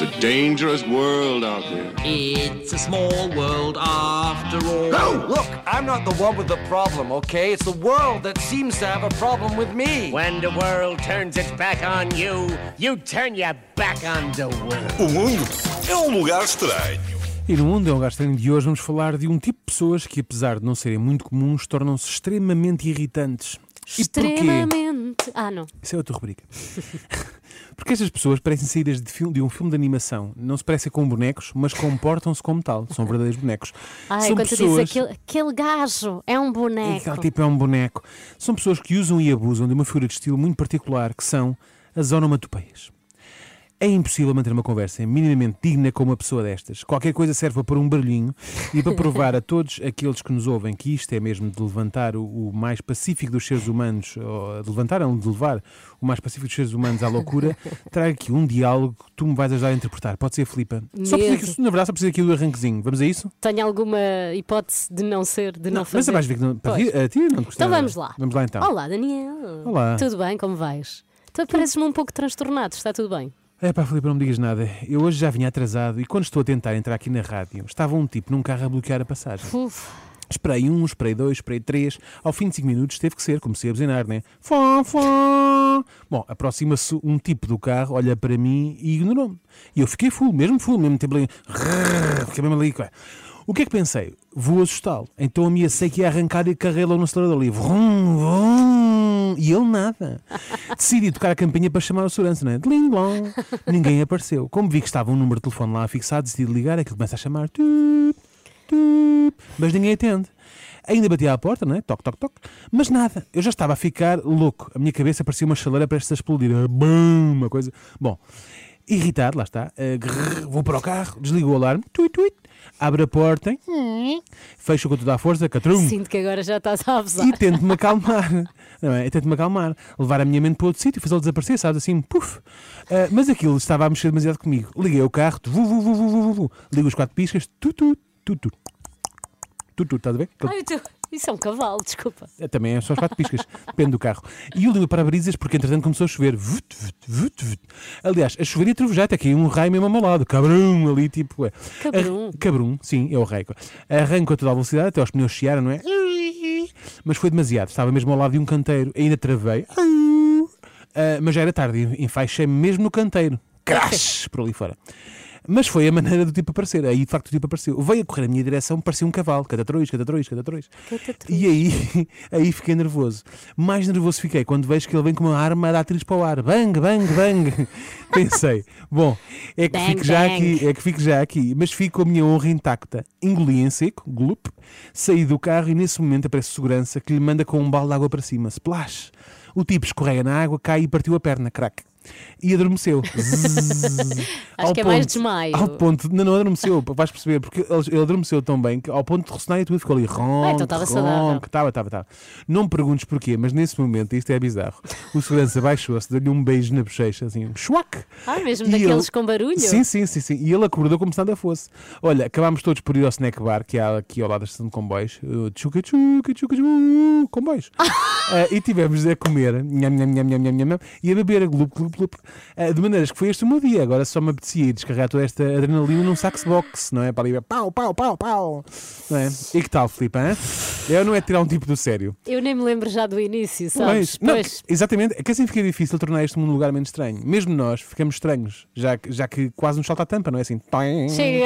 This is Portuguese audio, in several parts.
It's a dangerous world out there. It's a small world after all. No! Look, I'm not the one with the problem, okay? It's the world that seems to have a problem with me. When the world turns its back on you, you turn your back on the world. O mundo é um lugar estranho. E no Mundo é um Lugar Estranho de hoje vamos falar de um tipo de pessoas que, apesar de não serem muito comuns, tornam-se extremamente irritantes. E porquê? Extremamente. Ah, não. Isso é outra rubrica. Porque estas pessoas parecem saídas de, filme- de um filme de animação. Não se parecem com bonecos, mas comportam-se como tal. São verdadeiros bonecos. Ai, São quando tu dizes aquele, aquele gajo é um boneco. Aquele tipo é um boneco. São pessoas que usam e abusam de uma figura de estilo muito particular, que são as onomatopeias. É impossível manter uma conversa minimamente digna com uma pessoa destas. Qualquer coisa serve para pôr um barulhinho e para provar a todos aqueles que nos ouvem que isto é mesmo de levantar o, o mais pacífico dos seres humanos, ou de levantar, não, de levar o mais pacífico dos seres humanos à loucura, trago aqui um diálogo que tu me vais ajudar a interpretar. Pode ser, Filipa? Só precisa, na verdade, só precisa aqui do arranquezinho. Vamos a isso? Tenho alguma hipótese de não ser, de não, mas fazer? a vais ver que não, para ti, a ti não te Então vamos lá. Vamos lá então. Olá, Daniel. Olá. Tudo bem? Como vais? Tu pareces-me um pouco transtornado, está tudo bem? É pá, Filipe, não me digas nada. Eu hoje já vinha atrasado e quando estou a tentar entrar aqui na rádio, estava um tipo num carro a bloquear a passagem. Uf, Esperei um, esperei dois, esperei três. Ao fim de cinco minutos teve que ser, comecei a buzinar, né? Fó, fó. Bom, aproxima-se um tipo do carro, olha para mim e ignorou-me. E eu fiquei full, mesmo full, mesmo tempo ali. Fiquei mesmo ali. cara. O que é que pensei? Vou assustá-lo. Então ameacei que ia arrancar e carreguei logo no acelerador ali. Vrum, vrum. E ele nada. Decidi tocar a campainha para chamar a segurança, não é? Dling blong. Ninguém apareceu. Como vi que estava um número de telefone lá fixado, decidi ligar, aquilo começa a chamar. Tup, tup. Mas ninguém atende. Ainda bati à porta, não é? Toque, toque, toque. Mas nada. Eu já estava a ficar louco. A minha cabeça parecia uma chaleira prestes a explodir. Bum, uma coisa. Bom, irritado, lá está. Ah, grrr, vou para o carro, desligo o alarme. Tuit, tuit. Abre a porta. Fecho com toda a força. Catrum. sinto que agora já estás a abusar. E tento-me acalmar. Não é? Tento-me acalmar. Levar a minha mente para outro sítio, fazê-lo desaparecer, sabes? Assim, puf. Ah, mas aquilo estava a mexer demasiado comigo. Liguei o carro, vu, vu, vu, vu, vu, vu. ligo os quatro piscas, tu, tu, tu, tu. Tu, tu, estás a ver? Aquele- Ai, o teu- Isso é um cavalo, desculpa. é, Também é só os quatro piscas, depende do carro. E eu ligo para brisas porque entretanto começou a chover. Vut, vut, vut, vut. Aliás, a chover e a trovejar, até caiu um raio mesmo ao meu lado. Cabrum, ali tipo. É. Cabrum? Ar- Cabrum, sim, é o raio. Arranco a toda a velocidade, até aos pneus chiaram, não é? Mas foi demasiado, estava mesmo ao lado de um canteiro, ainda travei. Ah, mas já era tarde, enfaixei-me mesmo no canteiro. Crash! Por ali fora. Mas foi a maneira do tipo aparecer. Aí de facto o tipo apareceu. Veio a correr na minha direção, parecia um cavalo. Catatrões, catatrões. Catatrões. E aí, aí fiquei nervoso. Mais nervoso fiquei quando vejo que ele vem com uma arma a dar tiros para o ar. Bang, bang, bang. Pensei, bom, é que Bang, fico já bang. aqui, é que fico já aqui. Mas fico com a minha honra intacta. Engoli em seco, glup, saí do carro e nesse momento aparece segurança que lhe manda com um balde de água para cima. Splash. O tipo escorrega na água, cai e partiu a perna, crack. E adormeceu. Zzz. Acho Ao que é mais desmaio. Ao ponto, não, não adormeceu, vais perceber, porque ele, ele adormeceu tão bem que ao ponto de ressonar e tudo ficou ali ronco, Ah, então estava saudável. estava, estava, estava. Não me perguntes porquê, mas nesse momento, isto é bizarro, o segurança baixou-se, deu-lhe um beijo na bochecha, assim, um chuac. Ah, mesmo E daqueles ele- com barulho? Sim, sim, sim, sim. E ele acordou como se nada fosse. Olha, acabámos todos por ir ao snack bar, que há aqui ao lado da estação de comboios. uh, Tchuca, tchuca, tchuca, comboios. Ah, e tivemos a comer, nham, nham, nham, nham, nham, nham, e a beber a glup, de maneiras que foi este o meu dia. Agora só me apetecia ir descarregar toda esta adrenalina num sax box, não é? Para ali, pau, pau, pau, pau. Não é? E que tal, Filipe? hã? Eu não é tirar um tipo do sério. Eu nem me lembro já do início, sabes? Pois, não, Pois. exatamente, é que assim fica difícil tornar este mundo um lugar menos estranho. Mesmo nós ficamos estranhos, já, que- já que quase nos salta a tampa, não é assim? Chega!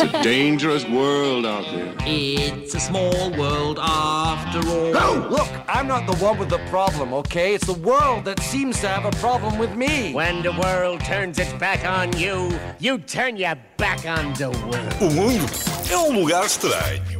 It's a dangerous world out there. It's a small world after all. No! Look, I'm not the one with the problem, okay? It's the world that seems to have a problem with me. When the world turns its back on you, you turn your back on the world. O mundo é um lugar estranho.